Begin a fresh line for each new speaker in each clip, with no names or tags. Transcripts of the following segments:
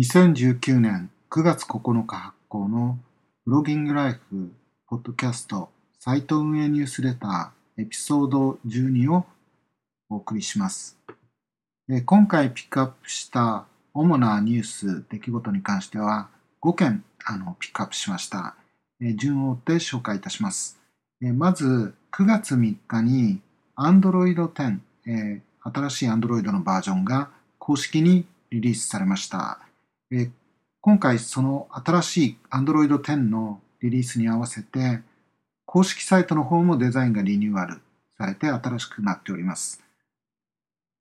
2019年9月9日発行のブロギングライフポッドキャストサイト運営ニュースレターエピソード12をお送りします。今回ピックアップした主なニュース、出来事に関しては5件あのピックアップしました。順を追って紹介いたします。まず9月3日に Android 10、新しい Android のバージョンが公式にリリースされました。え今回その新しい Android 10のリリースに合わせて公式サイトの方もデザインがリニューアルされて新しくなっております。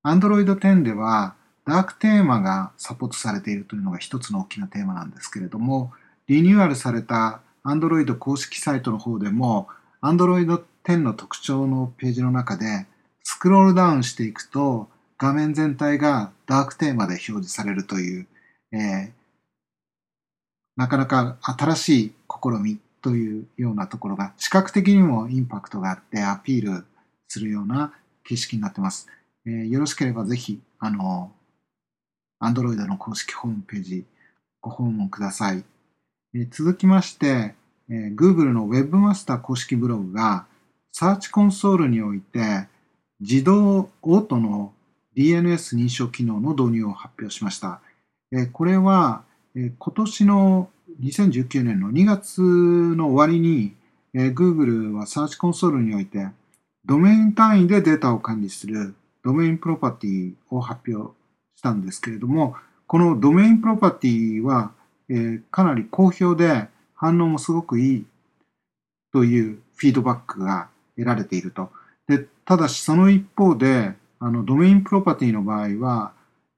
Android 10ではダークテーマがサポートされているというのが一つの大きなテーマなんですけれどもリニューアルされた Android 公式サイトの方でも Android 10の特徴のページの中でスクロールダウンしていくと画面全体がダークテーマで表示されるというえー、なかなか新しい試みというようなところが視覚的にもインパクトがあってアピールするような景色になってます。えー、よろしければぜひ、あの、Android の公式ホームページご訪問ください。えー、続きまして、えー、Google の Webmaster 公式ブログがサーチコンソールにおいて自動オートの DNS 認証機能の導入を発表しました。えこれは、え今年の2019年の2月の終わりに、え Google はサーチコンソールにおいてドメイン単位でデータを管理するドメインプロパティを発表したんですけれども、このドメインプロパティは、えかなり好評で反応もすごくいいというフィードバックが得られていると。でただしその一方で、あのドメインプロパティの場合は、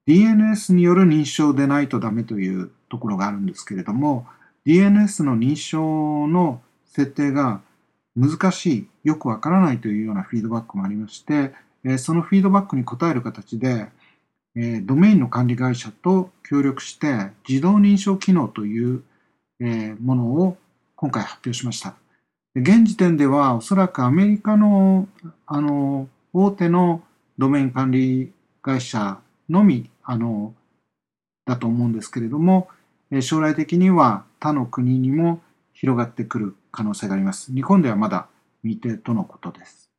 DNS による認証でないとダメというところがあるんですけれども DNS の認証の設定が難しいよくわからないというようなフィードバックもありましてそのフィードバックに応える形でドメインの管理会社と協力して自動認証機能というものを今回発表しました。現時点ではおそらくアメリカのあの大手のドメイン管理会社のみあのだと思うんですけれども、将来的には他の国にも広がってくる可能性があります。日本ではまだ未定とのことです。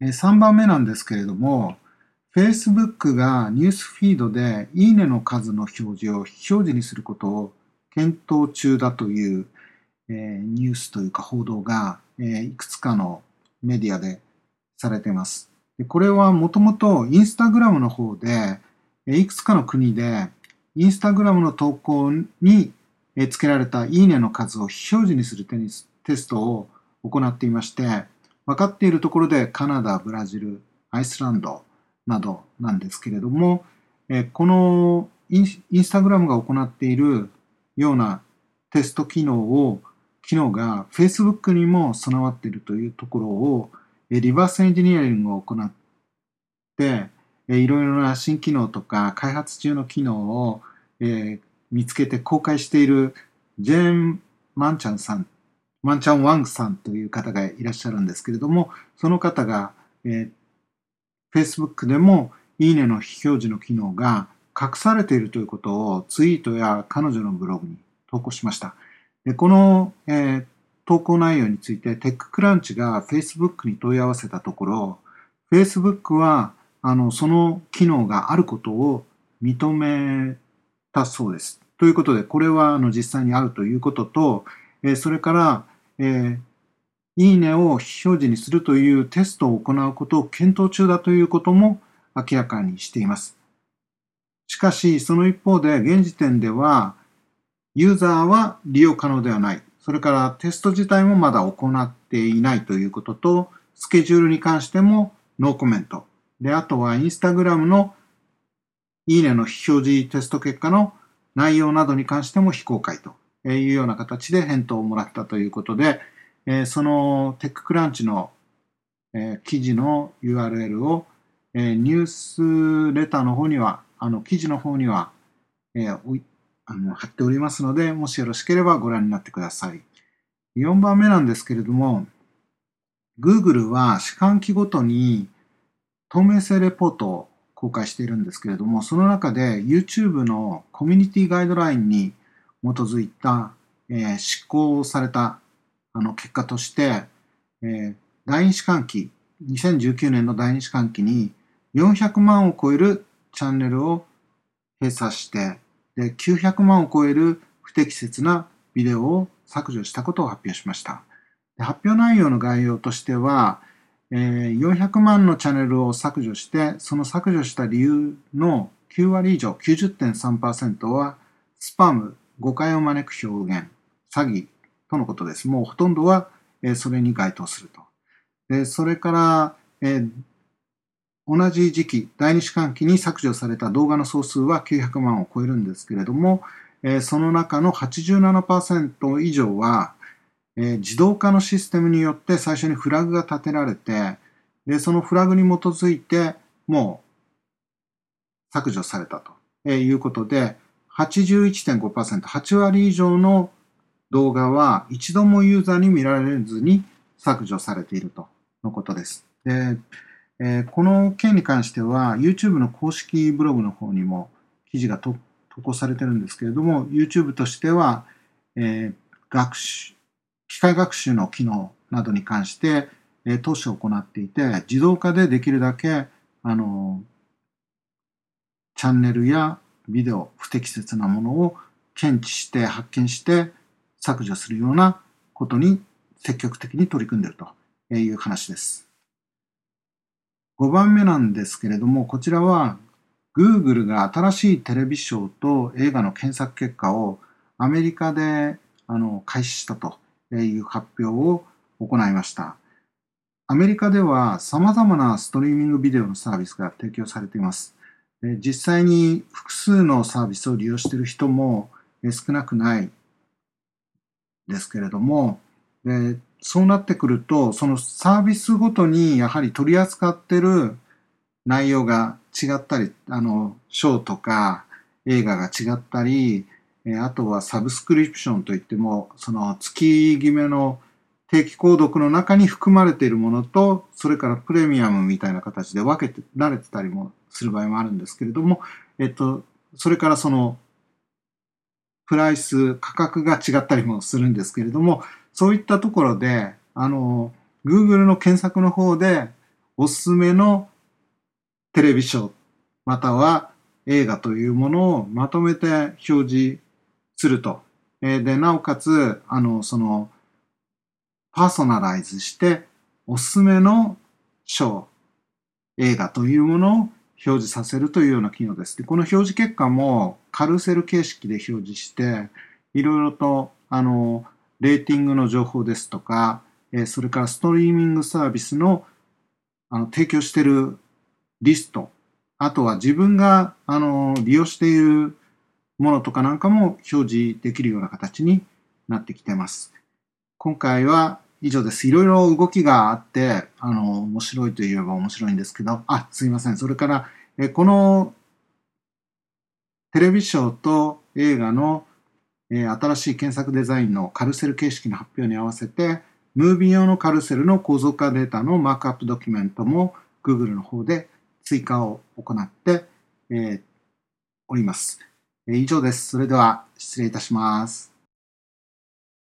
3番目なんですけれども、Facebook がニュースフィードでいいねの数の表示を非表示にすることを検討中だという、えニュースというか報道が、えいくつかのメディアでされています。これはもともとインスタグラムの方で、いくつかの国で、インスタグラムの投稿につけられたいいねの数を非表示にするテストを行っていまして、分かっているところでカナダ、ブラジル、アイスランドなどなんですけれども、このインスタグラムが行っているようなテスト機能を、機能が Facebook にも備わっているというところをリバースエンジニアリングを行って、いろいろな新機能とか開発中の機能を、え見つけて公開しているジェーン・マンチャンさん、マンチャン・ワングさんという方がいらっしゃるんですけれども、その方が、えー、Facebook でもいいねの非表示の機能が隠されているということをツイートや彼女のブログに投稿しました。でこの、えー、投稿内容についてテッククランチが Facebook に問い合わせたところ Facebook はあのその機能があることを認めたそうです。ということでこれはあの実際にあるということと、えそれから、えー、いいねを非表示にするというテストを行うことを検討中だということも明らかにしています。しかし、その一方で現時点ではユーザーは利用可能ではない。それからテスト自体もまだ行っていないということと、スケジュールに関してもノーコメント。で、あとはインスタグラムのいいねの非表示テスト結果の内容などに関しても非公開というような形で返答をもらったということで、そのテッククランチの記事の URL をニュースレターの方には、あの記事の方にはあの貼っておりますので、もしよろしければご覧になってください。4番目なんですけれども、Google は四半期ごとに透明性レポートを公開しているんですけれども、その中で YouTube のコミュニティガイドラインに基づいた、えー、執行されたあの結果として、えー、第二四半期、2019年の第二四半期に400万を超えるチャンネルを閉鎖して、900万を超える不適切なビデオを削除したことを発表しました。発表内容の概要としては、400万のチャンネルを削除して、その削除した理由の9割以上、90.3%はスパム、誤解を招く表現、詐欺とのことです。もうほとんどは、それに該当すると。でそれから、同じ時期、第二四半期に削除された動画の総数は900万を超えるんですけれども、その中の87%以上は、自動化のシステムによって最初にフラグが立てられて、でそのフラグに基づいてもう削除されたということで、81.5%、8割以上の動画は一度もユーザーに見られずに削除されているとのことです。でえー、この件に関しては YouTube の公式ブログの方にも記事が投稿されてるんですけれども YouTube としては、えー、学習機械学習の機能などに関して、えー、投資を行っていて、自動化でできるだけ、あの、チャンネルやビデオ、不適切なものを検知して、発見して、削除するようなことに積極的に取り組んでいるという話です。5番目なんですけれども、こちらは Google が新しいテレビショーと映画の検索結果をアメリカであの開始したという発表を行いました。アメリカでは様々なストリーミングビデオのサービスが提供されています。実際に複数のサービスを利用している人も少なくないですけれども、そうなってくると、そのサービスごとにやはり取り扱ってる内容が違ったり、あの、ショーとか映画が違ったり、あとはサブスクリプションといっても、その月決めの定期購読の中に含まれているものと、それからプレミアムみたいな形で分けてられてたりもする場合もあるんですけれども、えっと、それからその、プライス、価格が違ったりもするんですけれども、そういったところで、あの、Google の検索の方で、おすすめのテレビショー、または映画というものをまとめて表示すると。えで、なおかつ、あの、その、パーソナライズして、おすすめのショー、映画というものを表示させるというような機能です。で、この表示結果もカルセル形式で表示して、いろいろと、あの、レーティングの情報ですとか、えそれからストリーミングサービスのあの提供しているリスト、あとは自分があの利用しているものとかなんかも表示できるような形になってきてます。今回は以上です。いろいろ動きがあって、あの、面白いといえば面白いんですけど、あ、すいません。それから、えこのテレビショーと映画の、え新しい検索デザインのカルセル形式の発表に合わせて、ムービー用のカルセルの構造化データのマークアップドキュメントも Google の方で追加を行って、えー、おります。以上です。それでは失礼いたします。